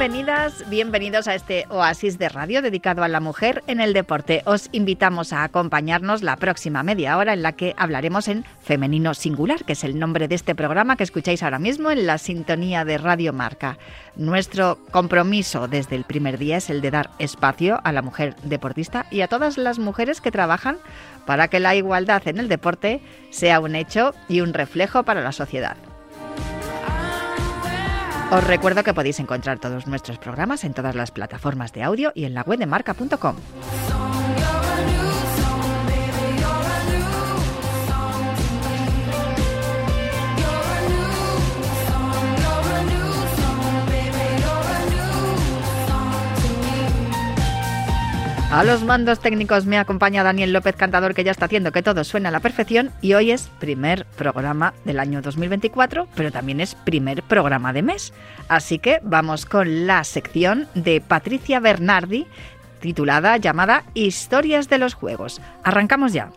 Bienvenidas, bienvenidos a este oasis de radio dedicado a la mujer en el deporte. Os invitamos a acompañarnos la próxima media hora en la que hablaremos en Femenino Singular, que es el nombre de este programa que escucháis ahora mismo en la sintonía de Radio Marca. Nuestro compromiso desde el primer día es el de dar espacio a la mujer deportista y a todas las mujeres que trabajan para que la igualdad en el deporte sea un hecho y un reflejo para la sociedad. Os recuerdo que podéis encontrar todos nuestros programas en todas las plataformas de audio y en la web de marca.com. A los mandos técnicos me acompaña Daniel López Cantador, que ya está haciendo que todo suene a la perfección. Y hoy es primer programa del año 2024, pero también es primer programa de mes. Así que vamos con la sección de Patricia Bernardi, titulada llamada Historias de los Juegos. Arrancamos ya.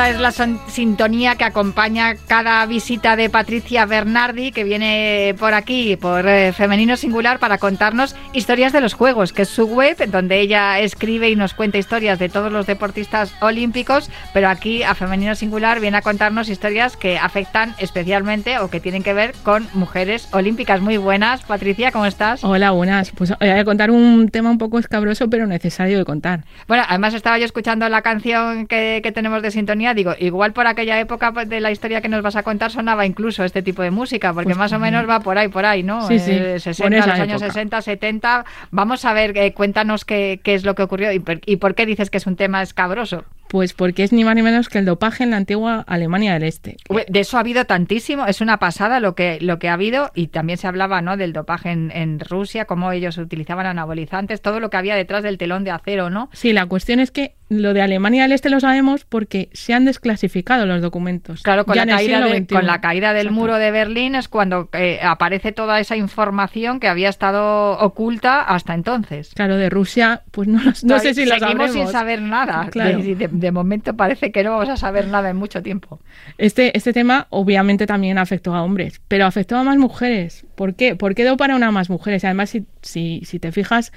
Esta es la sintonía que acompaña cada visita de Patricia Bernardi, que viene por aquí, por eh, Femenino Singular, para contarnos historias de los Juegos, que es su web, donde ella escribe y nos cuenta historias de todos los deportistas olímpicos, pero aquí a Femenino Singular viene a contarnos historias que afectan especialmente o que tienen que ver con mujeres olímpicas. Muy buenas, Patricia, ¿cómo estás? Hola, buenas. Pues voy a contar un tema un poco escabroso, pero necesario de contar. Bueno, además estaba yo escuchando la canción que, que tenemos de sintonía digo, igual por aquella época pues, de la historia que nos vas a contar sonaba incluso este tipo de música, porque pues más o menos va por ahí, por ahí, ¿no? Sí, sí. Eh, 60, los años 60, 70. Vamos a ver, eh, cuéntanos qué, qué, es lo que ocurrió y y por qué dices que es un tema escabroso. Pues porque es ni más ni menos que el dopaje en la antigua Alemania del Este. De eso ha habido tantísimo, es una pasada lo que, lo que ha habido y también se hablaba ¿no? del dopaje en, en Rusia, cómo ellos utilizaban anabolizantes, todo lo que había detrás del telón de acero, ¿no? Sí, la cuestión es que lo de Alemania del Este lo sabemos porque se han desclasificado los documentos. Claro, con, la caída, con la caída, del muro de Berlín es cuando eh, aparece toda esa información que había estado oculta hasta entonces. Claro, de Rusia, pues no, no sé si lo Seguimos sin saber nada. Claro. De, de, de, momento parece que no vamos a saber nada en mucho tiempo. Este, este tema obviamente también afectó a hombres, pero afectó a más mujeres. ¿Por qué? ¿Por qué para una más mujeres? Además, si, si, si te fijas,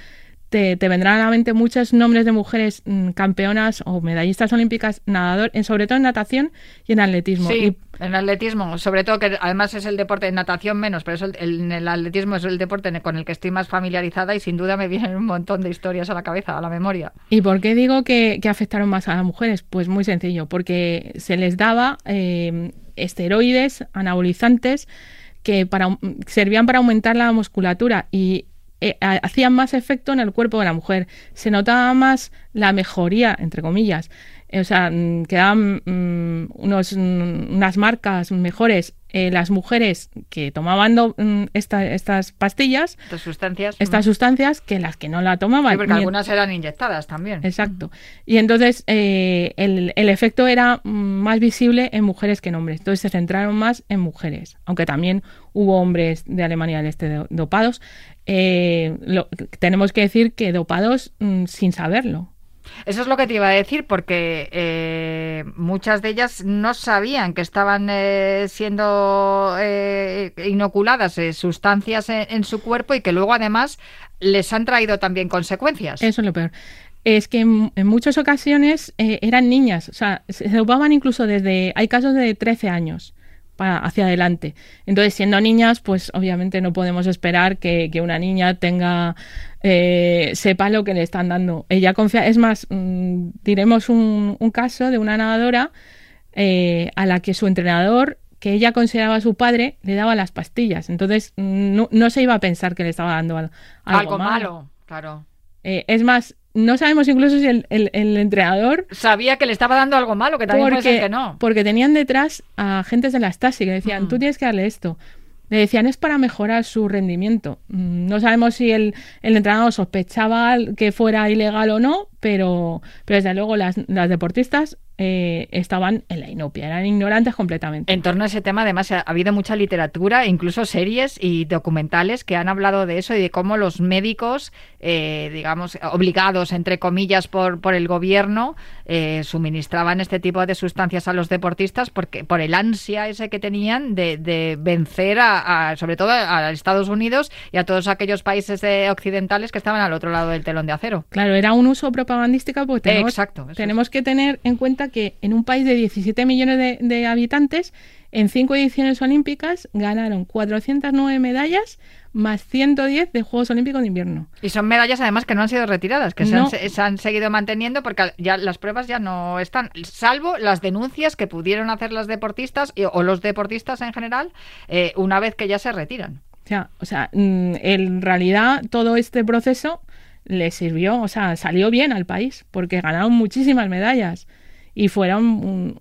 te, te, vendrán a la mente muchos nombres de mujeres mmm, campeonas o medallistas olímpicas, nadador, en, sobre todo en natación y en atletismo. Sí, y, en atletismo, sobre todo que además es el deporte de natación menos, pero es el, el, el, atletismo es el deporte con el que estoy más familiarizada y sin duda me vienen un montón de historias a la cabeza, a la memoria. ¿Y por qué digo que, que afectaron más a las mujeres? Pues muy sencillo, porque se les daba eh, esteroides, anabolizantes, que para, servían para aumentar la musculatura y eh, hacían más efecto en el cuerpo de la mujer. Se notaba más la mejoría, entre comillas. Eh, o sea, quedaban mmm, unos, mmm, unas marcas mejores eh, las mujeres que tomaban do, esta, estas pastillas, estas sustancias, estas sustancias que las que no la tomaban. Sí, porque algunas eran inyectadas también. Exacto. Y entonces eh, el, el, efecto era más visible en mujeres que en hombres. Entonces se centraron más en mujeres, aunque también hubo hombres de Alemania del Este dopados. Eh, lo, tenemos que decir que dopados mmm, sin saberlo. Eso es lo que te iba a decir, porque eh, muchas de ellas no sabían que estaban eh, siendo eh, inoculadas eh, sustancias en, su cuerpo y que luego además les han traído también consecuencias. Eso es lo peor. Es que en, en muchas ocasiones eh, eran niñas, o sea, se dopaban incluso desde, hay casos de 13 años para, hacia adelante. Entonces, siendo niñas, pues obviamente no podemos esperar que, que una niña tenga eh, sepa lo que le están dando. Ella confía, es más, mmm, diremos un, un, caso de una nadadora eh, a la que su entrenador que ella consideraba su padre, le daba las pastillas. Entonces no, no se iba a pensar que le estaba dando algo, algo, malo. Claro. Eh, es más, no sabemos incluso si el, el, entrenador sabía que le estaba dando algo malo, que también puede ser que no. Porque tenían detrás a agentes de la Stasi que decían, tú tienes que darle esto. Le decían es para mejorar su rendimiento. Mm, no sabemos si el, el entrenador sospechaba que fuera ilegal o no, pero, pero desde luego las, las deportistas eh, estaban en la inopia, eran ignorantes completamente. En torno a ese tema, además, ha habido mucha literatura, incluso series y documentales que han hablado de eso y de cómo los médicos, eh, digamos, obligados, entre comillas, por, por el gobierno, eh, suministraban este tipo de sustancias a los deportistas porque por el ansia ese que tenían de, vencer, a, sobre todo a Estados Unidos y a todos aquellos países occidentales que estaban al otro lado del telón de acero. Claro, era un uso propagandístico porque tenemos, tenemos que tener en cuenta que en un país de 17 millones de, habitantes, en cinco ediciones olímpicas ganaron 409 medallas más 110 de Juegos Olímpicos de Invierno. Y son medallas además que no han sido retiradas, que se, han, seguido manteniendo porque ya las pruebas ya no están, salvo las denuncias que pudieron hacer las deportistas o los deportistas en general eh, una vez que ya se retiran. O sea, o sea, mm, en realidad todo este proceso le sirvió, o sea, salió bien al país porque ganaron muchísimas medallas y fueron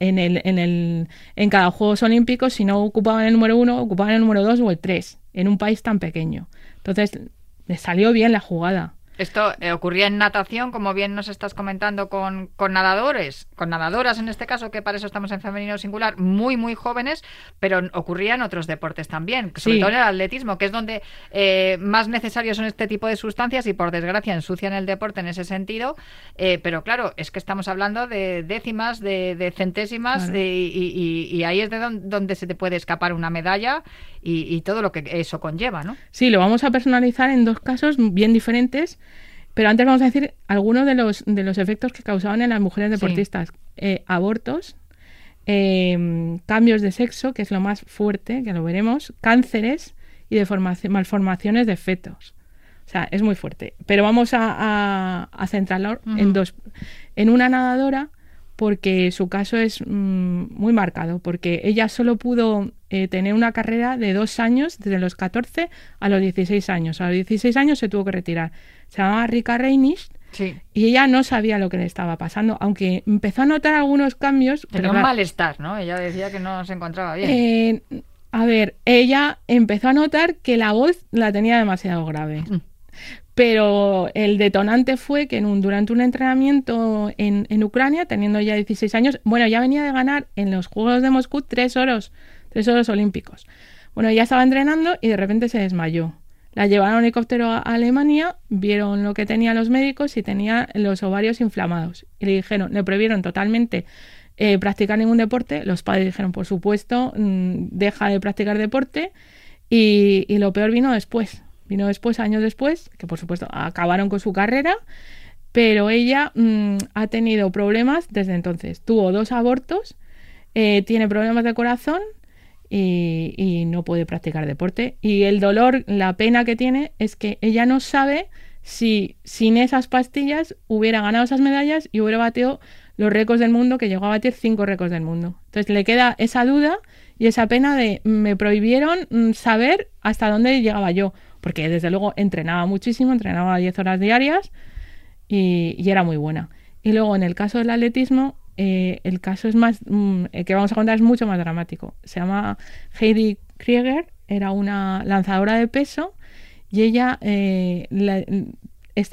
en, el, en, el, en cada Juegos Olímpicos, si no ocupaban el número uno, ocupaban el número dos o el tres, en un país tan pequeño. Entonces, le salió bien la jugada. Esto eh, ocurría en natación, como bien nos estás comentando, con, con, nadadores, con nadadoras en este caso, que para eso estamos en femenino singular, muy, muy jóvenes, pero ocurría en otros deportes también, sobre todo en el atletismo, que es donde eh, más necesarios son este tipo de sustancias y por desgracia ensucian el deporte en ese sentido. Eh, pero claro, es que estamos hablando de décimas, de, centésimas, y, ahí es de donde, se te puede escapar una medalla y, todo lo que eso conlleva, ¿no? Sí, lo vamos a personalizar en dos casos bien diferentes. Pero antes vamos a decir algunos de los, de los efectos que causaban en las mujeres deportistas. Eh, abortos, em, cambios de sexo, que es lo más fuerte, que lo veremos, cánceres y malformaciones de fetos. O sea, es muy fuerte. Pero vamos a, centrarlo en dos. En una nadadora, porque su caso es mm, muy marcado, porque ella solo pudo eh, tener una carrera de dos años, desde los 14 a los 16 años. A los 16 años se tuvo que retirar se llamaba Rika Reinisch. Y ella no sabía lo que le estaba pasando, aunque empezó a notar algunos cambios. Tenía un malestar, ¿no? Ella decía que no se encontraba bien. Eh, a ver, ella empezó a notar que la voz la tenía demasiado grave. Mm. Pero el detonante fue que en un, durante un entrenamiento en, en, Ucrania, teniendo ya 16 años, bueno, ya venía de ganar en los Juegos de Moscú tres oros, tres oros olímpicos. Bueno, ya estaba entrenando y de repente se desmayó. La llevaron un helicóptero a Alemania, vieron lo que tenían los médicos y tenía los ovarios inflamados. Y le dijeron, le prohibieron totalmente eh, practicar ningún deporte. Los padres dijeron, por supuesto, mm, deja de practicar deporte. Y, lo peor vino después. Vino después, años después, que por supuesto acabaron con su carrera. Pero ella mm, ha tenido problemas desde entonces. Tuvo dos abortos, eh, tiene problemas de corazón y, no puede practicar deporte. Y el dolor, la pena que tiene es que ella no sabe si sin esas pastillas hubiera ganado esas medallas y hubiera batido los récords del mundo, que llegó a batir cinco récords del mundo. Entonces le queda esa duda y esa pena de me prohibieron mm, saber hasta dónde llegaba yo, porque desde luego entrenaba muchísimo, entrenaba 10 horas diarias y, y era muy buena. Y luego en el caso del atletismo, eh, el caso es más, mm, el que vamos a contar es mucho más dramático. Se llama Heidi Krieger, era una lanzadora de peso y ella eh,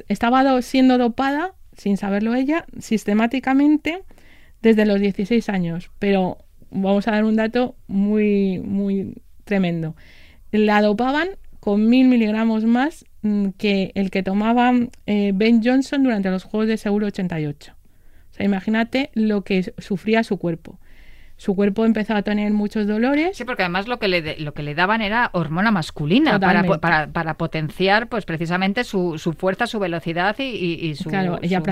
estaba siendo dopada, sin saberlo ella, sistemáticamente desde los 16 años. Pero vamos a dar un dato muy, muy tremendo. La dopaban con mil miligramos más mm, que el que tomaba eh, Ben Johnson durante los Juegos de Seguro 88. O sea, imagínate lo que sufría su cuerpo. Su cuerpo empezó a tener muchos dolores. Sí, porque además lo que le, lo que le daban era hormona masculina para, para, potenciar pues precisamente su, su fuerza, su velocidad y, su,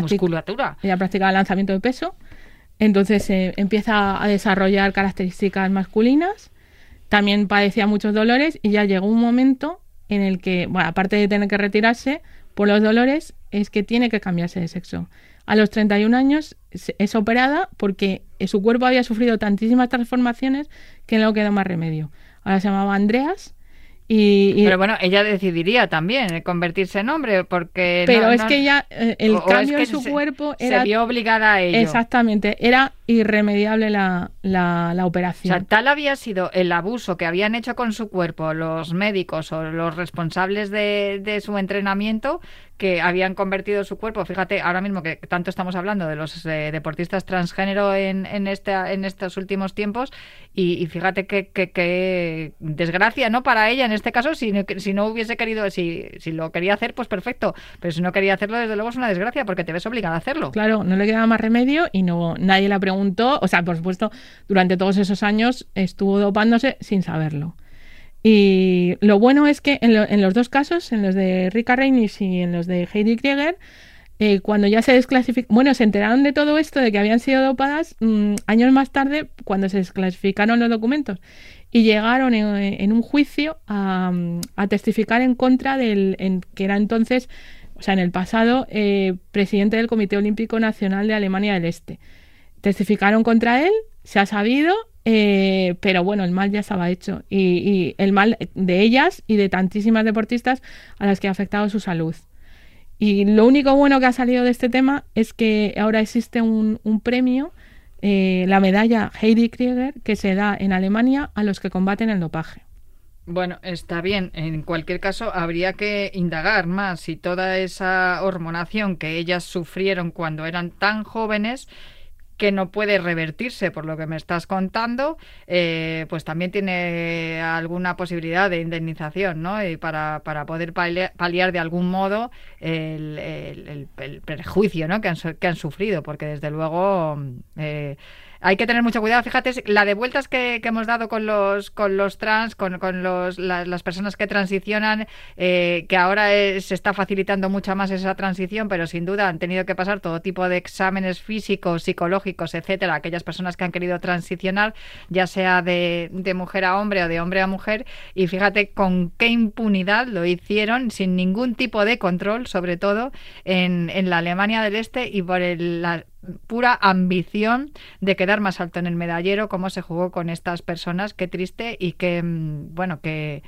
musculatura. Ella practicaba lanzamiento de peso, entonces eh, empieza a desarrollar características masculinas, también padecía muchos dolores y ya llegó un momento en el que, bueno, aparte de tener que retirarse por los dolores, es que tiene que cambiarse de sexo a los 31 años es operada porque su cuerpo había sufrido tantísimas transformaciones que no quedó más remedio. Ahora se llamaba Andreas pero bueno, ella decidiría también convertirse en hombre, porque... Pero es que ella, eh, el cambio en su cuerpo era... Se vio obligada a ello. Exactamente, era irremediable la, la, operación. O sea, tal había sido el abuso que habían hecho con su cuerpo los médicos o los responsables de, de su entrenamiento que habían convertido su cuerpo. Fíjate, ahora mismo que tanto estamos hablando de los eh, deportistas transgénero en, en, este, en estos últimos tiempos y, fíjate qué desgracia, ¿no? Para ella en este caso, si, si no hubiese querido, si, si lo quería hacer, pues perfecto, pero si no quería hacerlo, desde luego es una desgracia porque te ves obligada a hacerlo. Claro, no le quedaba más remedio y no nadie la preguntó, o sea, por supuesto, durante todos esos años estuvo dopándose sin saberlo. Y lo bueno es que en, los dos casos, en los de Rika Reinis y en los de Heidi Krieger, eh, cuando ya se desclasificaron, bueno, se enteraron de todo esto, de que habían sido dopadas mm, años más tarde, cuando se desclasificaron los documentos y llegaron en, un juicio a, testificar en contra del que era entonces, o sea, en el pasado, eh, presidente del Comité Olímpico Nacional de Alemania del Este. Testificaron contra él, se ha sabido, eh, pero bueno, el mal ya estaba hecho. Y, el mal de ellas y de tantísimas deportistas a las que ha afectado su salud. Y lo único bueno que ha salido de este tema es que ahora existe un, premio, eh, la medalla Heidi Krieger, que se da en Alemania a los que combaten el dopaje. Bueno, está bien. En cualquier caso, habría que indagar más si toda esa hormonación que ellas sufrieron cuando eran tan jóvenes que no puede revertirse por lo que me estás contando, eh, pues también tiene alguna posibilidad de indemnización, ¿no? Y para, para poder paliar, de algún modo el, el, el, perjuicio ¿no? que, han, que han sufrido, porque desde luego... Eh, hay que tener mucho cuidado. Fíjate, la de vueltas que, hemos dado con los, con los trans, con, con los, las personas que transicionan, eh, que ahora se está facilitando mucho más esa transición, pero sin duda han tenido que pasar todo tipo de exámenes físicos, psicológicos, etcétera, aquellas personas que han querido transicionar, ya sea de, de mujer a hombre o de hombre a mujer, y fíjate con qué impunidad lo hicieron, sin ningún tipo de control, sobre todo en, en la Alemania del Este y por el, la, pura ambición de quedar más alto en el medallero, cómo se jugó con estas personas, qué triste y qué, mm, bueno, que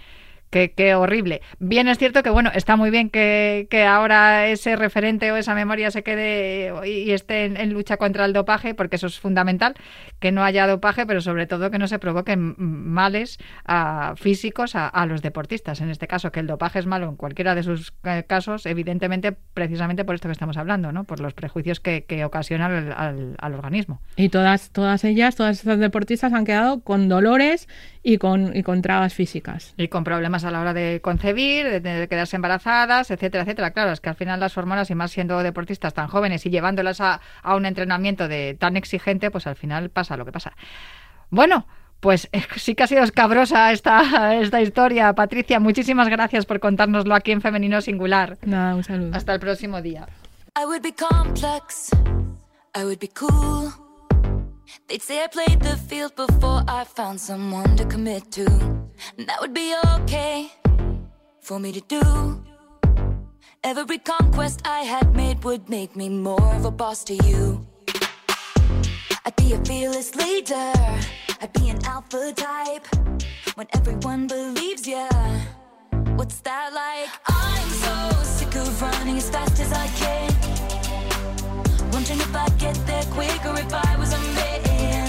Qué, horrible. Bien es cierto que, bueno, está muy bien que, ahora ese referente o esa memoria se quede y, esté en, lucha contra el dopaje, porque eso es fundamental, que no haya dopaje, pero sobre todo que no se provoquen males físicos a, los deportistas. En este caso, que el dopaje es malo en cualquiera de sus eh, casos, evidentemente, precisamente por esto que estamos hablando, ¿no? Por los prejuicios que, que ocasiona al, al, organismo. Y todas, todas ellas, todas estas deportistas han quedado con dolores y con, y con trabas físicas. Y con problemas a la hora de concebir, de, quedarse embarazadas, etcétera, etcétera. Claro, es que al final las hormonas, y más siendo deportistas tan jóvenes y llevándolas a, un entrenamiento de tan exigente, pues al final pasa lo que pasa. Bueno, pues sí que ha sido escabrosa esta, esta historia. Patricia, muchísimas gracias por contárnoslo aquí en Femenino Singular. Nada, un saludo. Hasta el próximo día. They'd say I played the field before I found someone to commit to. And that would be okay for me to do. Every conquest I had made would make me more of a boss to you. I'd be a fearless leader, I'd be an alpha type. When everyone believes ya, what's that like? I'm so sick of running as fast as I can. Wondering if I'd get there quicker if I was a man.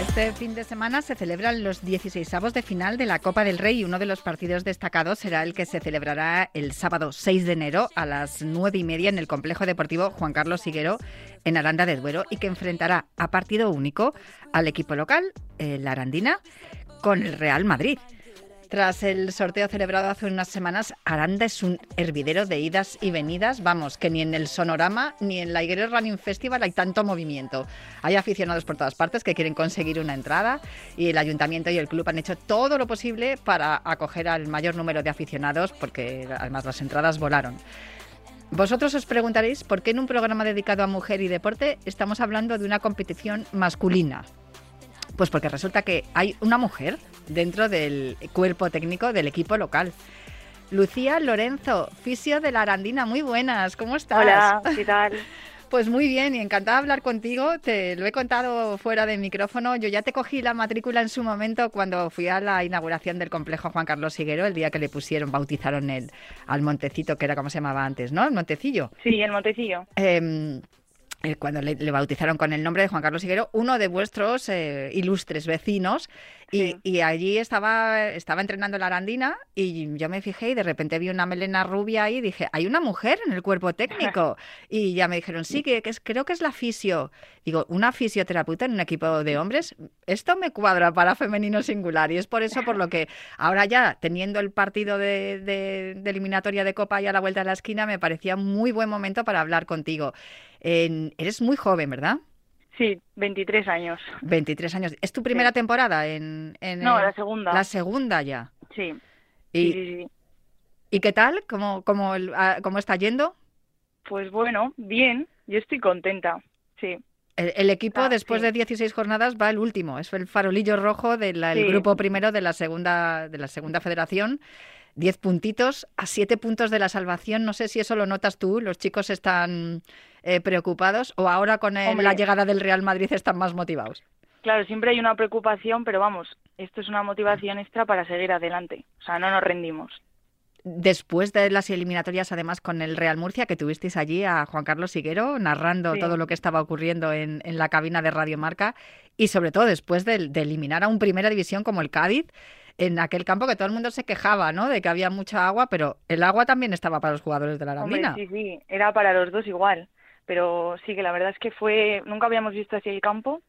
Este fin de semana se celebran los 16avos de final de la Copa del Rey y uno de los partidos destacados será el que se celebrará el sábado 6 de enero a las 9 y media en el complejo deportivo Juan Carlos Siguero en Aranda de Duero y que enfrentará a partido único al equipo local, la Arandina, con el Real Madrid. Tras el sorteo celebrado hace unas semanas, Aranda es un hervidero de idas y venidas. Vamos, que ni en el Sonorama ni en la Higuero Running Festival hay tanto movimiento. Hay aficionados por todas partes que quieren conseguir una entrada y el ayuntamiento y el club han hecho todo lo posible para acoger al mayor número de aficionados porque además las entradas volaron. Vosotros os preguntaréis por qué en un programa dedicado a mujer y deporte estamos hablando de una competición masculina. Pues porque resulta que hay una mujer dentro del cuerpo técnico del equipo local. Lucía Lorenzo, fisio de la Arandina, muy buenas, ¿cómo estás? Hola, ¿qué tal? Pues muy bien y encantada de hablar contigo. Te lo he contado fuera de micrófono. Yo ya te cogí la matrícula en su momento cuando fui a la inauguración del complejo Juan Carlos Higuero, el día que le pusieron, bautizaron el, al Montecito, que era como se llamaba antes, ¿no? El Montecillo. Sí, el Montecillo. Eh, cuando le, le, bautizaron con el nombre de Juan Carlos Higuero, uno de vuestros eh, ilustres vecinos. Y, Sí. y allí estaba, estaba entrenando la arandina y yo me fijé y de repente vi una melena rubia ahí y dije, hay una mujer en el cuerpo técnico. Y ya me dijeron, sí, que, que es, creo que es la fisio. Digo, ¿una fisioterapeuta en un equipo de hombres? Esto me cuadra para femenino singular y es por eso por lo que ahora ya, teniendo el partido de, de- de eliminatoria de Copa ya a la vuelta de la esquina, me parecía muy buen momento para hablar contigo. Eres muy joven, ¿verdad? Sí, 23 años. 23 años. ¿Es tu primera Sí. temporada en, en No, la segunda. La segunda ya. Sí, ¿Y, sí. ¿y qué tal? ¿Cómo, cómo, el- ah, cómo está yendo? Pues bueno, bien, yo estoy contenta. Sí, El, el equipo, Ah, después sí. de 16 jornadas, va el último. Es el farolillo rojo del Sí. grupo primero de la segunda, de la segunda federación. 10 puntitos a 7 puntos de la salvación. No sé si eso lo notas tú. Los chicos están eh, preocupados o ahora con el- la llegada del Real Madrid están más motivados. claro, siempre hay una preocupación, pero vamos, esto es una motivación extra para seguir adelante. O sea, no nos rendimos. Después de las eliminatorias, además, con el Real Murcia, que tuvisteis allí a Juan Carlos Higuero narrando Sí. todo lo que estaba ocurriendo en, en la cabina de Radio Marca y sobre todo después de, de eliminar a un primera división como el Cádiz en aquel campo que todo el mundo se quejaba, ¿no? De que había mucha agua, pero el agua también estaba para los jugadores de la Hombre, Arandina. sí, sí, era para los dos igual. Pero sí que la verdad es que fue, nunca habíamos visto así el campo,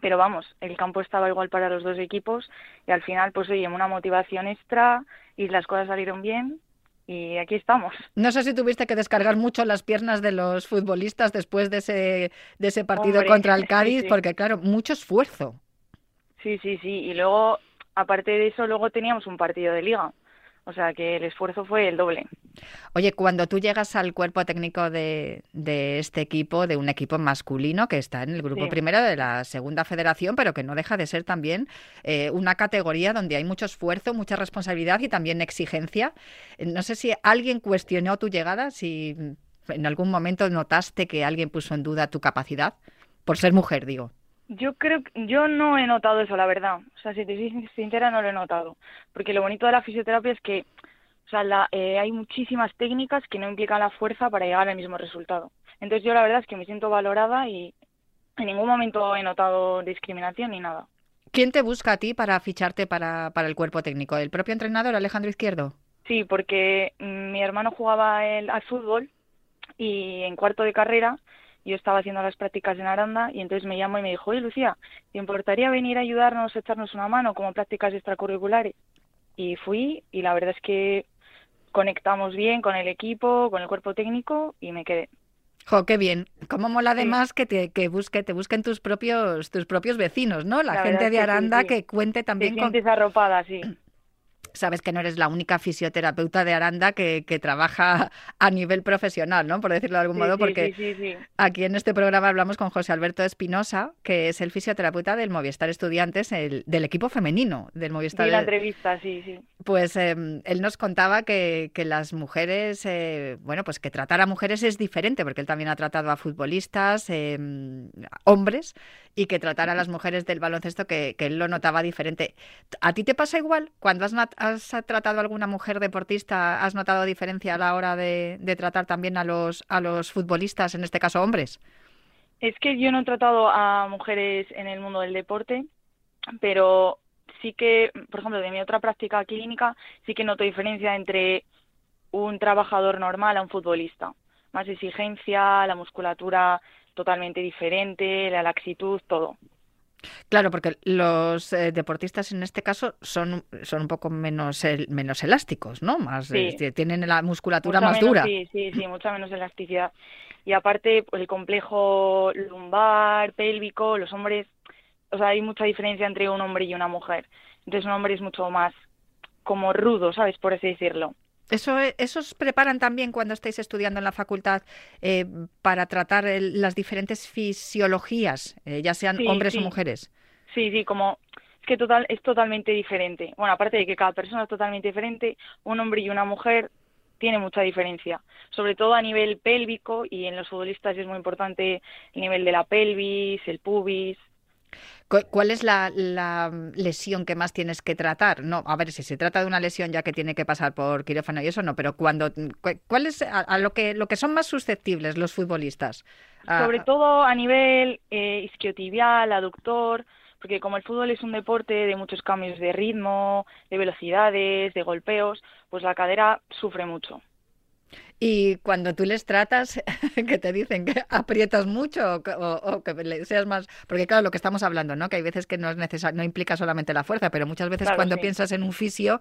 pero vamos, el campo estaba igual para los dos equipos y al final, pues oye, una motivación extra y las cosas salieron bien y aquí estamos. No sé si tuviste que descargar mucho las piernas de los futbolistas después de ese, de ese partido Hombre, contra el sí, Cádiz, sí. porque claro, mucho esfuerzo. Sí, sí, sí. Y luego, aparte de eso, luego teníamos un partido de liga. O sea que el esfuerzo fue el doble. Oye, cuando tú llegas al cuerpo técnico de, de este equipo, de un equipo masculino que está en el grupo Sí. primero de la segunda federación, pero que no deja de ser también eh, una categoría donde hay mucho esfuerzo, mucha responsabilidad y también exigencia. Eh, No sé si alguien cuestionó tu llegada, si en algún momento notaste que alguien puso en duda tu capacidad, por ser mujer, digo. Yo creo que yo no he notado eso, la verdad. O sea, si te soy sin- sincera, no lo he notado. Porque lo bonito de la fisioterapia es que o sea, la- eh, hay muchísimas técnicas que no implican la fuerza para llegar al mismo resultado. Entonces yo la verdad es que me siento valorada y en ningún momento he notado discriminación ni nada. ¿Quién te busca a ti para ficharte para, para el cuerpo técnico? ¿El propio entrenador, Alejandro Izquierdo? Sí, porque mm, mi hermano jugaba el, al fútbol y en cuarto de carrera yo estaba haciendo las prácticas en Aranda y entonces me llamó y me dijo, oye Lucía, ¿te importaría venir a ayudarnos, a echarnos una mano como prácticas extracurriculares? Y fui y la verdad es que conectamos bien con el equipo, con el cuerpo técnico y me quedé. Jo, qué bien. Cómo mola Sí. además que te que busque, te busquen tus propios, tus propios vecinos, ¿no? La, La gente de es que sí, Aranda sí. que cuente Te también con. sientes arropada, sí. Sabes que no eres la única fisioterapeuta de Aranda que, que trabaja a nivel profesional, ¿no? Por decirlo de algún Sí, modo, porque sí, aquí en este programa hablamos con José Alberto Espinosa, que es el fisioterapeuta del Movistar Estudiantes, el- del equipo femenino del Movistar. Vi la entrevista, sí, sí. Pues eh, él nos contaba que, que las mujeres, eh, bueno, pues que tratar a mujeres es diferente, porque él también ha tratado a futbolistas, eh, hombres, y que tratar a las mujeres del baloncesto, que, que él lo notaba diferente. ¿A ti te pasa igual? Cuando has, has tratado a alguna mujer deportista, ¿has notado diferencia a la hora de, de tratar también a los, a los futbolistas, en este caso hombres? Es que yo no he tratado a mujeres en el mundo del deporte, pero sí que, por ejemplo, de mi otra práctica clínica, sí que noto diferencia entre un trabajador normal a un futbolista. Más exigencia, la musculatura totalmente diferente, la laxitud, todo. Claro, porque los eh, deportistas en este caso son, son un poco menos, el- menos elásticos, ¿no? Más, Sí. eh, tienen la musculatura Mucha más menos- dura. Sí, sí, sí, mucha menos elasticidad. Y aparte, pues, el complejo lumbar, pélvico, los hombres, o sea, hay mucha diferencia entre un hombre y una mujer. Entonces un hombre es mucho más como rudo, ¿sabes? Por así decirlo. Eso, e- ¿Esos preparan también cuando estáis estudiando en la facultad eh, para tratar el- las diferentes fisiologías, eh, ya sean Sí, hombres o mujeres? Sí, sí, como es que total es totalmente diferente. Bueno, aparte de que cada persona es totalmente diferente, un hombre y una mujer tiene mucha diferencia, sobre todo a nivel pélvico y en los futbolistas es muy importante el nivel de la pelvis, el pubis, ¿Cuál es la, lesión que más tienes que tratar? No, a ver, si se trata de una lesión ya que tiene que pasar por quirófano y eso no, pero cuando ¿cuál es a, lo que lo que son más susceptibles los futbolistas? Sobre todo a nivel eh, isquiotibial, aductor, porque como el fútbol es un deporte de muchos cambios de ritmo, de velocidades, de golpeos, pues la cadera sufre mucho. Y cuando tú les tratas, que te dicen que aprietas mucho o, que seas más, porque claro, lo que estamos hablando, ¿no? Que hay veces que no es necesario, no implica solamente la fuerza, pero muchas veces cuando piensas en un fisio,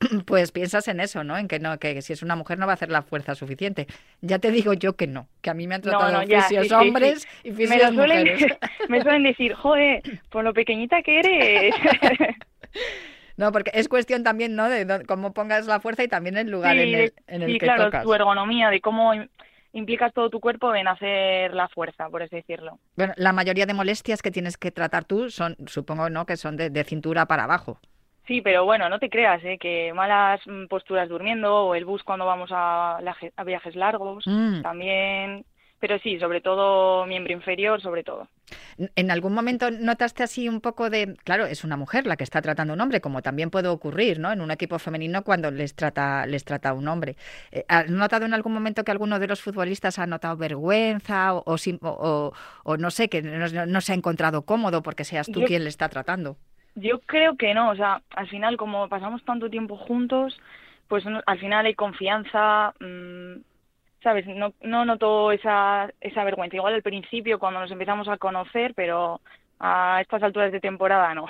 pues piensas en eso, ¿no? En que no, que si es una mujer no va a hacer la fuerza suficiente. Ya te digo yo que no, que a mí me han tratado fisios hombres y fisios me mujeres. me suelen decir, joder, por lo pequeñita que eres. No, porque es cuestión también, ¿no? De cómo pongas la fuerza y también el lugar en el, en el sí, claro, tu ergonomía, de cómo implicas todo tu cuerpo en hacer la fuerza, por así decirlo. Bueno, la mayoría de molestias que tienes que tratar tú son, supongo, ¿no? Que son de, cintura para abajo. Sí, pero bueno, no te creas, ¿eh? que malas mm, posturas durmiendo o el bus cuando vamos a, viajes largos, mm. también pero sí, sobre todo miembro inferior, sobre todo. ¿En algún momento notaste así un poco de, claro, es una mujer la que está tratando a un hombre, como también puede ocurrir, ¿no? En un equipo femenino cuando les trata les trata a un hombre. Eh, ¿Has notado en algún momento que alguno de los futbolistas ha notado vergüenza o, o, o, no sé, que no, se ha encontrado cómodo porque seas tú quien le está tratando? Yo creo que no, o sea, al final como pasamos tanto tiempo juntos, pues al final hay confianza, mmm, ¿sabes? No, no noto esa, esa vergüenza. Igual al principio cuando nos empezamos a conocer, pero a estas alturas de temporada no.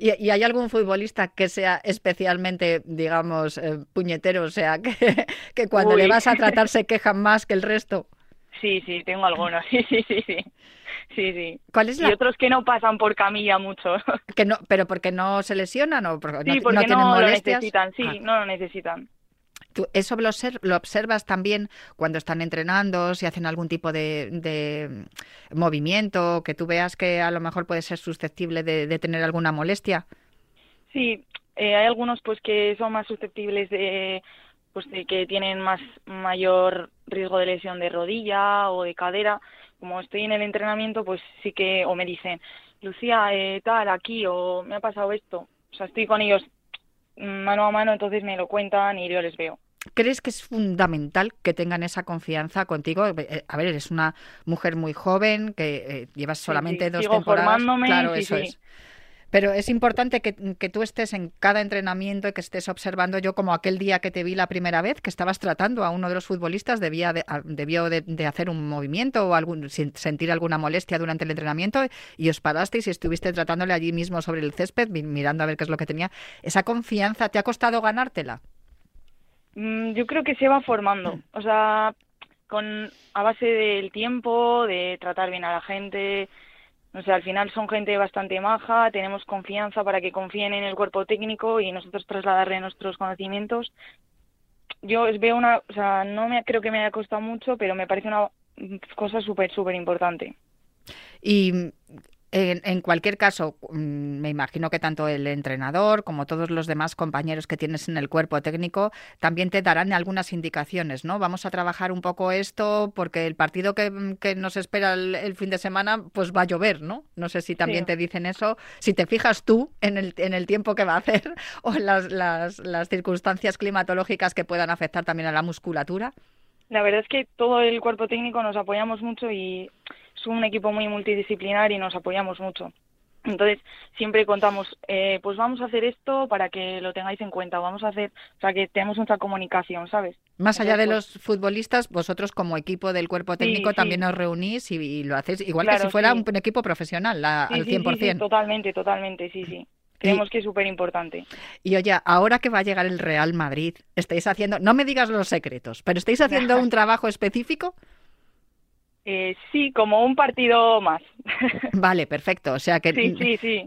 ¿Y, hay algún futbolista que sea especialmente, digamos, eh, puñetero? O sea, que, que cuando le vas a tratar se quejan más que el resto. Sí, sí, tengo algunos. Sí, sí, sí, sí. Sí, sí. ¿Cuál Y otros que no pasan por camilla mucho. Que no, pero porque no se lesionan o porque sí, porque no, tienen lo necesitan, sí, ah. no lo necesitan eso lo, observas también cuando están entrenando, si hacen algún tipo de, movimiento, que tú veas que a lo mejor puede ser susceptible de, tener alguna molestia. Sí, eh, hay algunos pues que son más susceptibles de pues de que tienen más mayor riesgo de lesión de rodilla o de cadera. Como estoy en el entrenamiento, pues sí que o me dicen, Lucía, eh, tal, aquí o me ha pasado esto. O sea, estoy con ellos mano a mano, entonces me lo cuentan y yo les veo. ¿Crees que es fundamental que tengan esa confianza contigo? Eh, a ver, eres una mujer muy joven, que eh, llevas solamente dos temporadas. claro, eso es. Pero es importante que, tú estés en cada entrenamiento y que estés observando. Yo, como aquel día que te vi la primera vez, que estabas tratando a uno de los futbolistas, debía debió de, hacer un movimiento o algún, sentir alguna molestia durante el entrenamiento y os parasteis y estuviste tratándole allí mismo sobre el césped, mirando a ver qué es lo que tenía. ¿Esa confianza te ha costado ganártela? Mm, yo creo que se va formando. O sea, con a base del tiempo, de tratar bien a la gente, o sea, al final son gente bastante maja, tenemos confianza para que confíen en el cuerpo técnico y nosotros trasladarle nuestros conocimientos. Yo veo una, o sea, no me creo que me haya costado mucho, pero me parece una cosa súper, súper importante. Y en, cualquier caso, mm, me imagino que tanto el entrenador como todos los demás compañeros que tienes en el cuerpo técnico también te darán algunas indicaciones, ¿no? Vamos a trabajar un poco esto porque el partido que, mm, nos espera el, fin de semana, pues va a llover, ¿no? No sé si también te dicen eso. Si te fijas tú en el, en el tiempo que va a hacer o en las, las, las circunstancias climatológicas que puedan afectar también a la musculatura. La verdad es que todo el cuerpo técnico nos apoyamos mucho y es un equipo muy multidisciplinar y nos apoyamos mucho. Entonces, siempre contamos, eh, pues vamos a hacer esto para que lo tengáis en cuenta, vamos a hacer, o sea, que tenemos mucha comunicación, ¿sabes? Más allá de pues los futbolistas, vosotros como equipo del cuerpo técnico también os reunís y, lo hacéis igual que si fuera un, equipo profesional, al 100%. totalmente, totalmente, sí, sí. Creemos que es súper importante. Y oye, ahora que va a llegar el Real Madrid, estáis haciendo, no me digas los secretos, pero estáis haciendo un trabajo específico eh, sí, como un partido más. Vale, perfecto. O sea, que,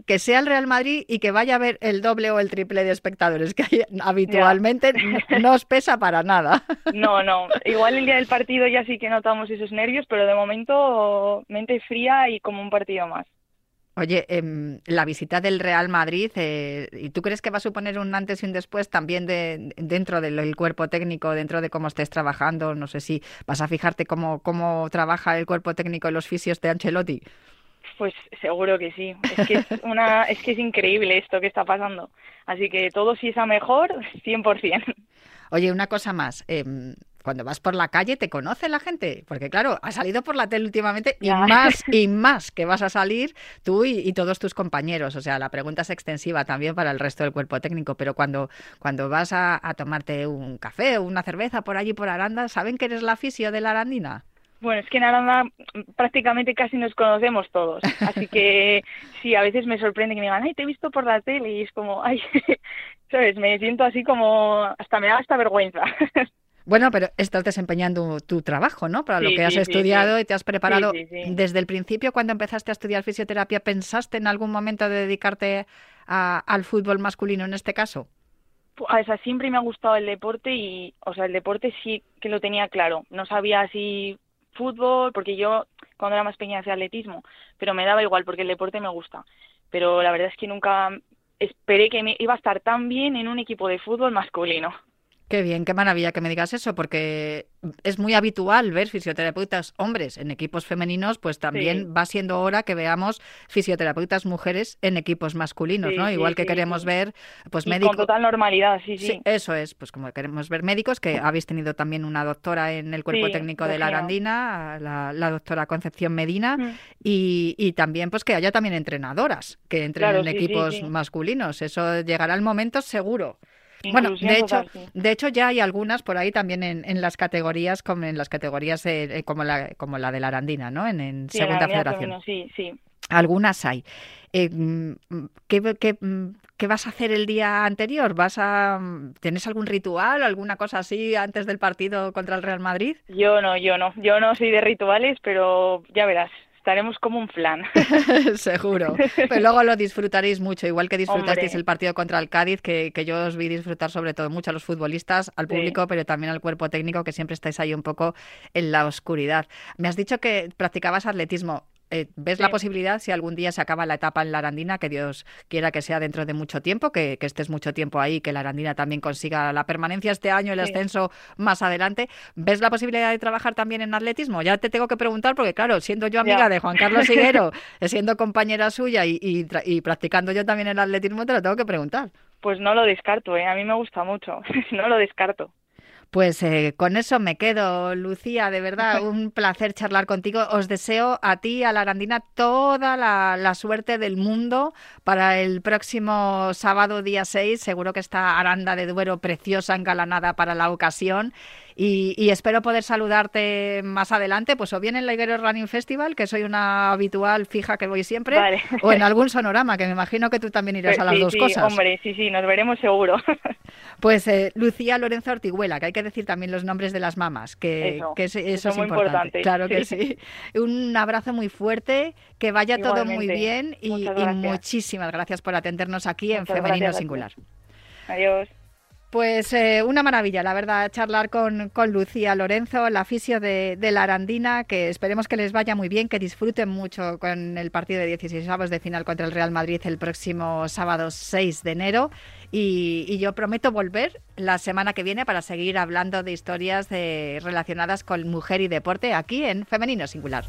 que sea el Real Madrid y que vaya a ver el doble o el triple de espectadores que hay habitualmente no os pesa para nada. No, no. Igual el día del partido ya sí que notamos esos nervios, pero de momento mente fría y como un partido más. Oye, em, la visita del Real Madrid, eh, ¿y tú crees que va a suponer un antes y un después también de, dentro del cuerpo técnico, dentro de cómo estés trabajando? No sé si vas a fijarte cómo, cómo trabaja el cuerpo técnico y los fisios de Ancelotti. Pues seguro que sí. Es que es, una, es que es increíble esto que está pasando. Así que todo si es a mejor, 100%. Oye, una cosa más. Eh, cuando vas por la calle, ¿te conoce la gente? Porque claro, has salido por la tele últimamente y más y más que vas a salir tú y, todos tus compañeros. O sea, la pregunta es extensiva también para el resto del cuerpo técnico, pero cuando, cuando vas a, tomarte un café o una cerveza por allí por Aranda, ¿saben que eres la fisio de la Arandina? Bueno, es que en Aranda prácticamente casi nos conocemos todos, así que sí, a veces me sorprende que me digan, ay, te he visto por la tele y es como, ay, sabes, me siento así como, hasta me da hasta vergüenza. Bueno, pero estás desempeñando tu trabajo, ¿no? Para lo que has estudiado y te has preparado. Desde el principio, cuando empezaste a estudiar fisioterapia, ¿pensaste en algún momento de dedicarte al fútbol masculino en este caso? O sea, siempre me ha gustado el deporte y, o sea, el deporte sí que lo tenía claro. No sabía si fútbol, porque yo cuando era más pequeña hacía atletismo, pero me daba igual porque el deporte me gusta. Pero la verdad es que nunca esperé que me iba a estar tan bien en un equipo de fútbol masculino. Qué bien, qué maravilla que me digas eso, porque es muy habitual ver fisioterapeutas hombres en equipos femeninos, pues también va siendo hora que veamos fisioterapeutas mujeres en equipos masculinos, ¿no? Igual que queremos ver, pues médicos. Con total normalidad, sí, sí, Eso es, pues como queremos ver médicos, que habéis tenido también una doctora en el cuerpo técnico de la Arandina, la, doctora Concepción Medina, mm. y, también pues que haya también entrenadoras que entren en equipos masculinos. Eso llegará el momento seguro. Bueno, de hecho, de hecho ya hay algunas por ahí también en, las categorías, como en las categorías eh, como la como la de la Arandina, ¿no? En, segunda federación. sí, sí. Algunas hay. Eh, mm, ¿qué, qué, mm, qué, vas a hacer el día anterior? ¿Vas a tienes algún ritual, alguna cosa así antes del partido contra el Real Madrid? Yo no, yo no, yo no soy de rituales, pero ya verás estaremos como un flan. Seguro. Pero luego lo disfrutaréis mucho, igual que disfrutasteis el partido contra el Cádiz, que, yo os vi disfrutar sobre todo mucho a los futbolistas, al público, pero también al cuerpo técnico, que siempre estáis ahí un poco en la oscuridad. Me has dicho que practicabas atletismo. Eh, ¿Ves la posibilidad, si algún día se acaba la etapa en la Arandina, que Dios quiera que sea dentro de mucho tiempo, que, estés mucho tiempo ahí, que la Arandina también consiga la permanencia este año, el ascenso más adelante? ¿Ves la posibilidad de trabajar también en atletismo? Ya te tengo que preguntar, porque claro, siendo yo amiga de Juan Carlos Higuero, siendo compañera suya y, y, practicando yo también el atletismo, te lo tengo que preguntar. Pues no lo descarto, ¿eh? a mí me gusta mucho, no lo descarto. Pues eh, con eso me quedo, Lucía, de verdad, un placer charlar contigo. Os deseo a ti, a la Arandina, toda la, suerte del mundo para el próximo sábado, día 6. Seguro que está Aranda de Duero preciosa, engalanada para la ocasión. Y, espero poder saludarte más adelante, pues o bien en la Higuero Running Festival, que soy una habitual fija que voy siempre, o en algún sonorama, que me imagino que tú también irás a las dos sí, cosas. Hombre, sí, sí, nos veremos seguro. Pues eh, Lucía Lorenzo Ortigüela, que hay que decir también los nombres de las mamás, que eso, es importante. Claro que sí. Un abrazo muy fuerte, que vaya todo muy bien y, muchísimas gracias por atendernos aquí en Femenino Singular. Adiós. Pues eh, una maravilla, la verdad, charlar con, Lucía Lorenzo, la fisio de, la Arandina, que esperemos que les vaya muy bien, que disfruten mucho con el partido de 16 avos de final contra el Real Madrid el próximo sábado 6 de enero. Y, yo prometo volver la semana que viene para seguir hablando de historias relacionadas con mujer y deporte aquí en Femenino Singular.